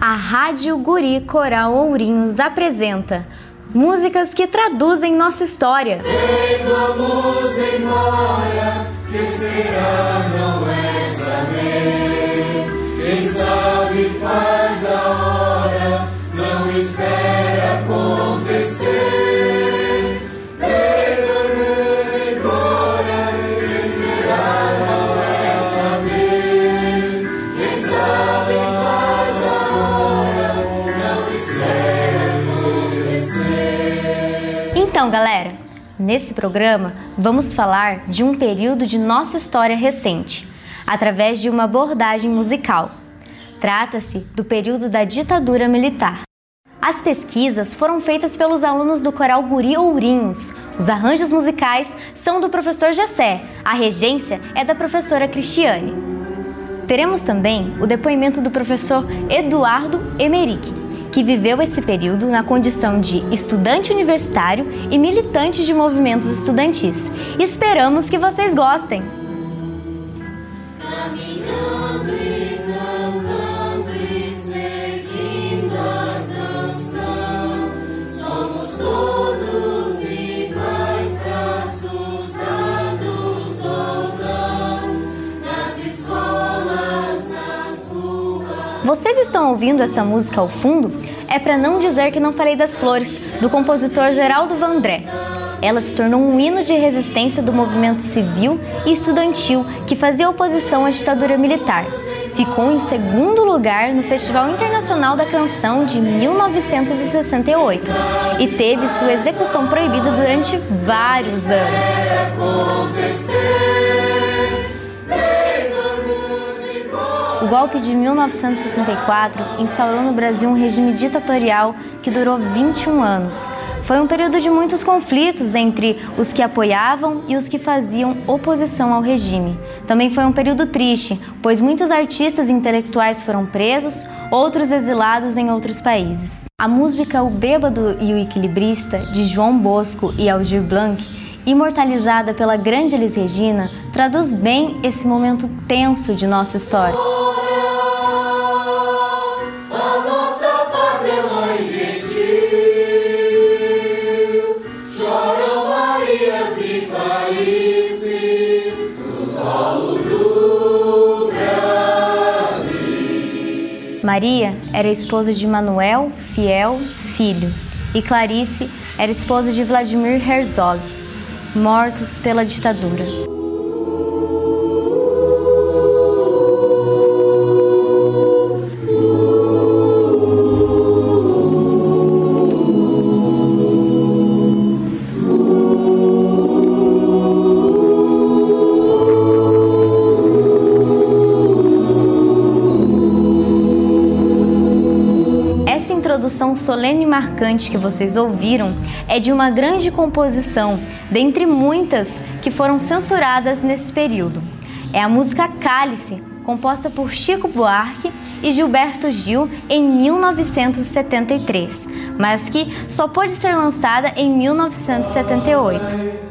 A Rádio Guri Coral Ourinhos apresenta músicas que traduzem nossa história. Vamos embora, que será não é saber. Quem sabe faz a hora, não espera acontecer. Nesse programa vamos falar de um período de nossa história recente, através de uma abordagem musical. Trata-se do período da ditadura militar. As pesquisas foram feitas pelos alunos do coral Guri Ourinhos. Os arranjos musicais são do professor Jessé, a regência é da professora Cristiane. Teremos também o depoimento do professor Eduardo Emerick, que viveu esse período na condição de estudante universitário e militante de movimentos estudantis. Esperamos que vocês gostem! Vocês estão ouvindo essa música ao fundo? É para não dizer que não falei das flores, do compositor Geraldo Vandré. Ela se tornou um hino de resistência do movimento civil e estudantil que fazia oposição à ditadura militar. Ficou em segundo lugar no Festival Internacional da Canção de 1968 e teve sua execução proibida durante vários anos. Golpe de 1964 instaurou no Brasil um regime ditatorial que durou 21 anos. Foi um período de muitos conflitos entre os que apoiavam e os que faziam oposição ao regime. Também foi um período triste, pois muitos artistas e intelectuais foram presos, outros exilados em outros países. A música O Bêbado e o Equilibrista, de João Bosco e Aldir Blanc, imortalizada pela grande Elis Regina, traduz bem esse momento tenso de nossa história. Maria era esposa de Manuel Fiel Filho e Clarice era esposa de Vladimir Herzog, mortos pela ditadura. Introdução solene e marcante que vocês ouviram é de uma grande composição, dentre muitas que foram censuradas nesse período. É a música Cálice, composta por Chico Buarque e Gilberto Gil em 1973, mas que só pôde ser lançada em 1978.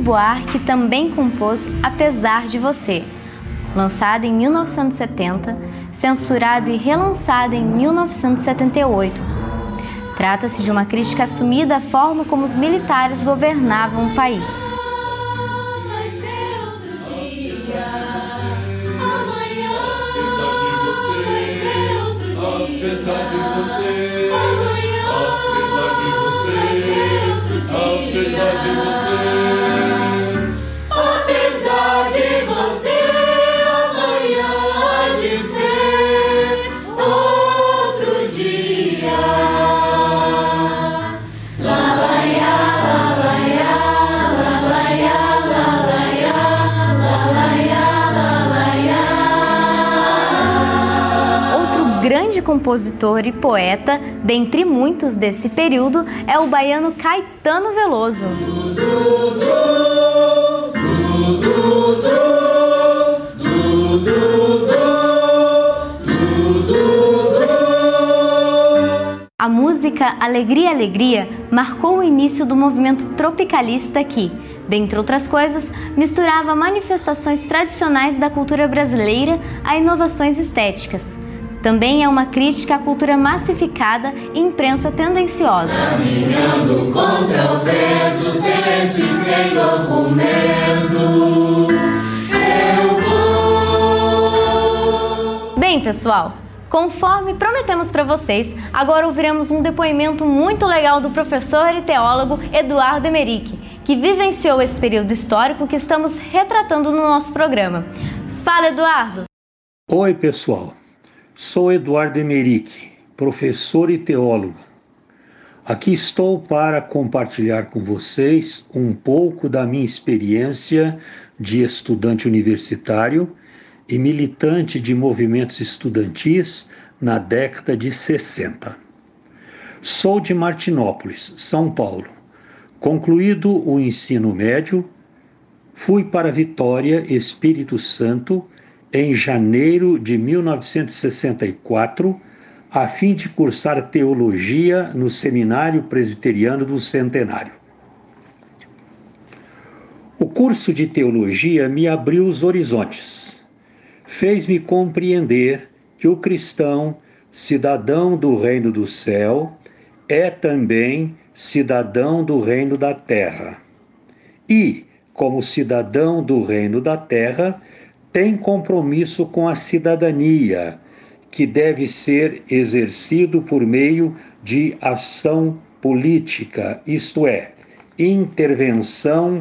Buarque também compôs Apesar de Você, lançada em 1970, censurada e relançada em 1978. Trata-se de uma crítica assumida à forma como os militares governavam o país. grande compositor e poeta, dentre muitos desse período, é o baiano Caetano Veloso. A música Alegria Alegria marcou o início do movimento tropicalista que, dentre outras coisas, misturava manifestações tradicionais da cultura brasileira a inovações estéticas. Também é uma crítica à cultura massificada e imprensa tendenciosa. Caminhando contra o vento, silêncio sem documento. Eu vou. Bem, pessoal, Conforme prometemos para vocês, agora ouviremos um depoimento muito legal do professor e teólogo Eduardo Emerick, que vivenciou esse período histórico que estamos retratando no nosso programa. Fala, Eduardo! Oi, pessoal. Sou Eduardo Emerick, professor e teólogo. Aqui estou para compartilhar com vocês um pouco da minha experiência de estudante universitário e militante de movimentos estudantis na década de 60. Sou de Martinópolis, São Paulo. Concluído o ensino médio, fui para Vitória, Espírito Santo, em janeiro de 1964, a fim de cursar teologia no Seminário Presbiteriano do Centenário. O curso de teologia me abriu os horizontes fez-me compreender que o cristão, cidadão do reino do céu, é também cidadão do reino da terra. E, como cidadão do reino da terra, tem compromisso com a cidadania, que deve ser exercido por meio de ação política, isto é, intervenção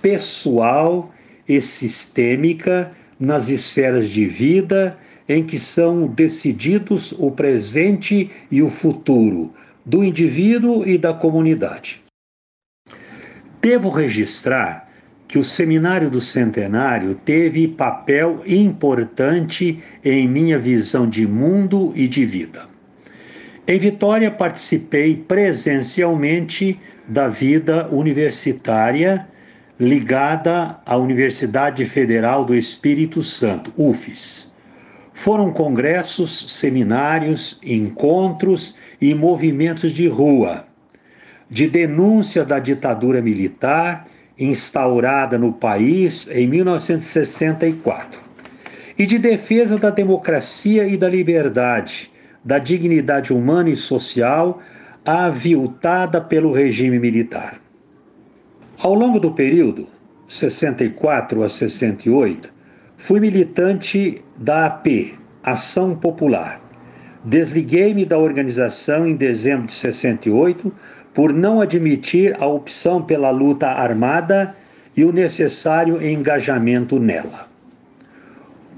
pessoal e sistêmica nas esferas de vida em que são decididos o presente e o futuro do indivíduo e da comunidade. Devo registrar que o Seminário do Centenário teve papel importante em minha visão de mundo e de vida. Em Vitória, participei presencialmente da vida universitária ligada à Universidade Federal do Espírito Santo, UFES. Foram congressos, seminários, encontros e movimentos de rua, de denúncia da ditadura militar instaurada no país em 1964 e de defesa da democracia e da liberdade, da dignidade humana e social aviltada pelo regime militar. Ao longo do período 64 a 68, fui militante da AP, Ação Popular. Desliguei-me da organização em dezembro de 68 por não admitir a opção pela luta armada e o necessário engajamento nela.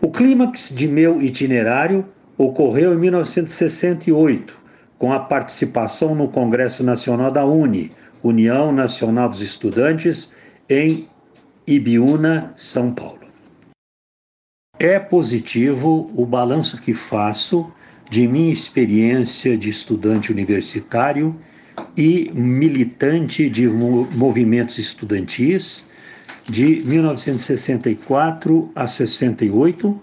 O clímax de meu itinerário ocorreu em 1968, com a participação no Congresso Nacional da UNE, União Nacional dos Estudantes, em Ibiúna, São Paulo. É positivo o balanço que faço de minha experiência de estudante universitário e militante de movimentos estudantis de 1964 a 68,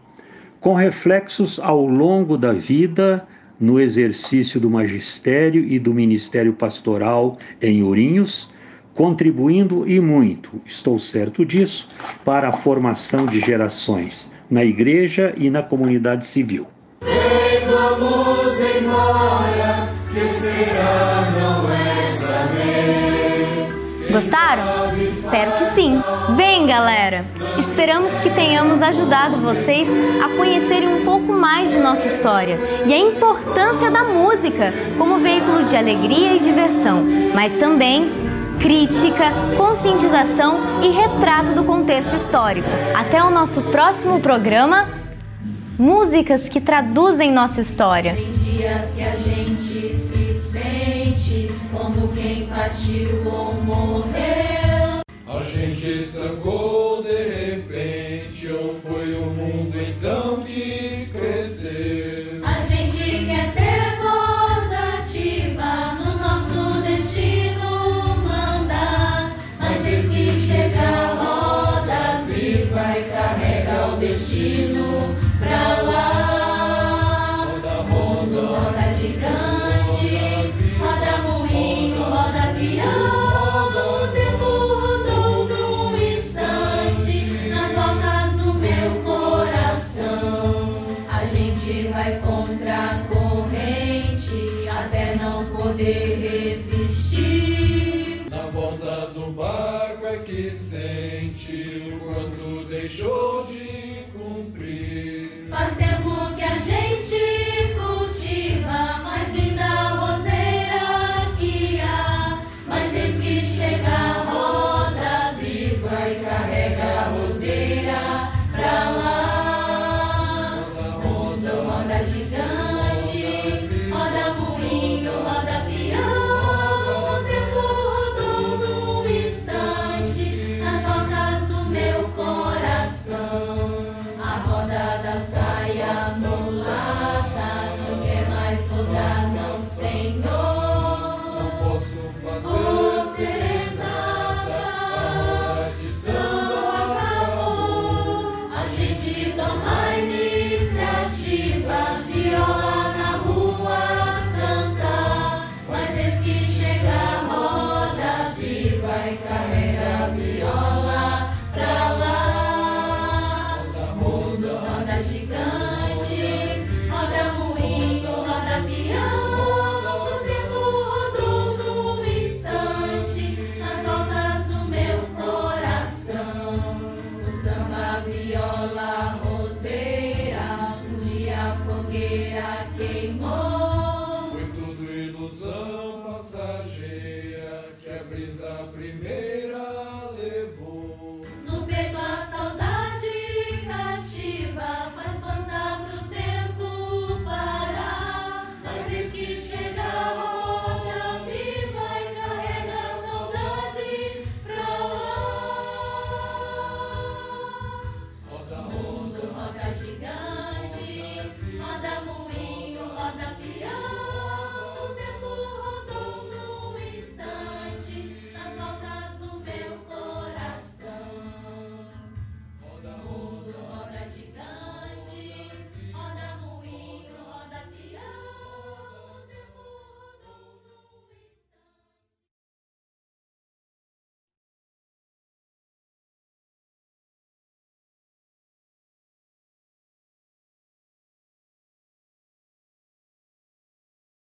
com reflexos ao longo da vida no exercício do magistério e do ministério pastoral em Ourinhos, contribuindo e muito, estou certo disso, para a formação de gerações na igreja e na comunidade civil. Gostaram? Espero que sim. Bem, galera, esperamos que tenhamos ajudado vocês a conhecerem um pouco mais de nossa história e a importância da música como veículo de alegria e diversão, mas também crítica, conscientização e retrato do contexto histórico. Até o nosso próximo programa. Músicas que traduzem nossa história. Quem partiu ou morreu. A gente estancou de repente, ou foi o mundo então que sente o quanto deixou de